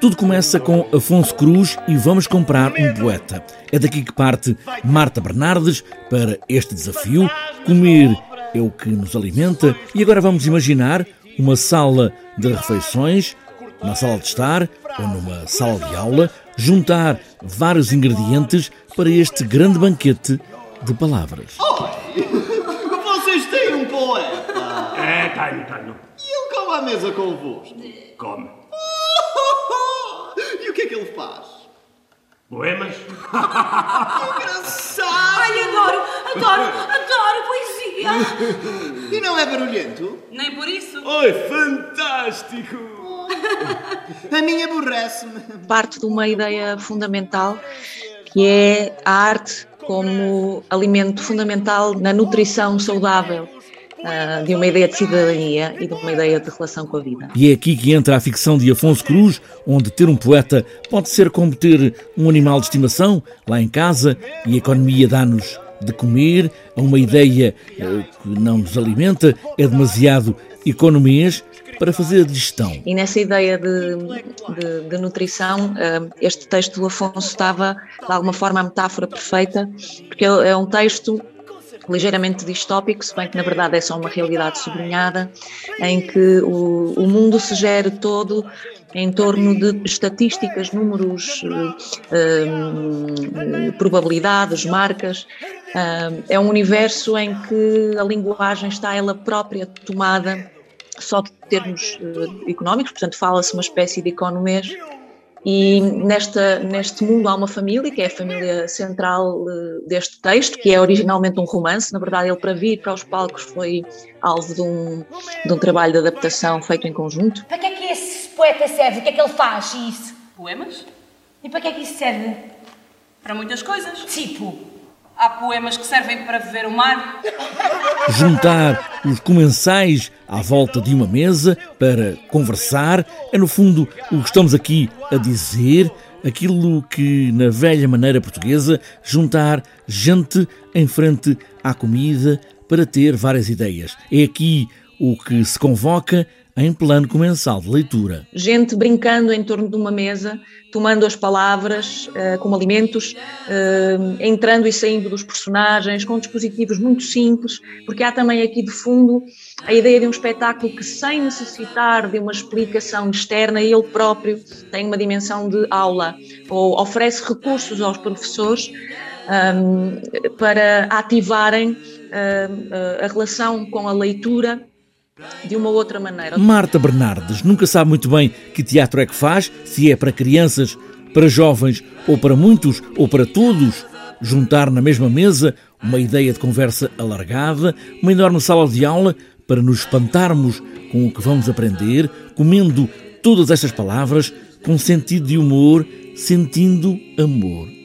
Tudo começa com Afonso Cruz e vamos comprar um poeta. É daqui que parte Marta Bernardes para este desafio. Comer é o que nos alimenta e agora vamos imaginar uma sala de refeições, uma sala de estar ou numa sala de aula, juntar vários ingredientes para este grande banquete de palavras. Oi! Vocês têm um poeta! É, tenho, tenho. E ele come à mesa convosco? Come. O que é que ele faz? Poemas? Engraçado! Ai, adoro, adoro, adoro poesia! E não é barulhento? Nem por isso. Oi, fantástico! A minha aborrece-me. parte de uma ideia fundamental que é a arte como alimento fundamental na nutrição saudável de uma ideia de cidadania e de uma ideia de relação com a vida. E é aqui que entra a ficção de Afonso Cruz, onde ter um poeta pode ser como ter um animal de estimação lá em casa e a economia dá-nos de comer, a uma ideia eh, que não nos alimenta, é demasiado economês para fazer a digestão. E nessa ideia de, de- de nutrição, ah, este texto do Afonso estava, de alguma forma, a metáfora perfeita, porque é um texto ligeiramente distópico, se bem que na verdade é só uma realidade sublinhada, em que o, o mundo se gere todo em torno de estatísticas, números, eh, eh, probabilidades, marcas. Ah, é um universo em que a linguagem está ela própria tomada só de termos eh, económicos, portanto fala-se uma espécie de economês e nesta, neste mundo há uma família, que é a família central eh, deste texto, que é originalmente um romance. Na verdade, ele para vir para os palcos foi alvo de um, de um trabalho de adaptação feito em conjunto. Para que é que esse poeta serve? O que é que ele faz? Isso. Poemas? E para que é que isso serve? Para muitas coisas. Tipo, Há poemas que servem para viver o mar, Juntar os comensais à volta de uma mesa para conversar é, no fundo, o que estamos aqui a dizer, aquilo que, na velha maneira portuguesa, juntar gente em frente à comida para ter várias ideias. É aqui o que se convoca em plano comensal de leitura. Gente brincando em torno de uma mesa, tomando as palavras eh, como alimentos, eh, entrando e saindo dos personagens, com dispositivos muito simples, porque há também aqui de fundo a ideia de um espetáculo que, sem necessitar de uma explicação externa, ele próprio tem uma dimensão de aula, ou oferece recursos aos professores ahm, para ativarem ahm, a relação com a leitura de uma outra maneira. Marta Bernardes nunca sabe muito bem que teatro é que faz, se é para crianças, para jovens ou para muitos ou para todos. Juntar na mesma mesa uma ideia de conversa alargada, uma enorme sala de aula para nos espantarmos com o que vamos aprender, comendo todas estas palavras com sentido de humor, sentindo amor.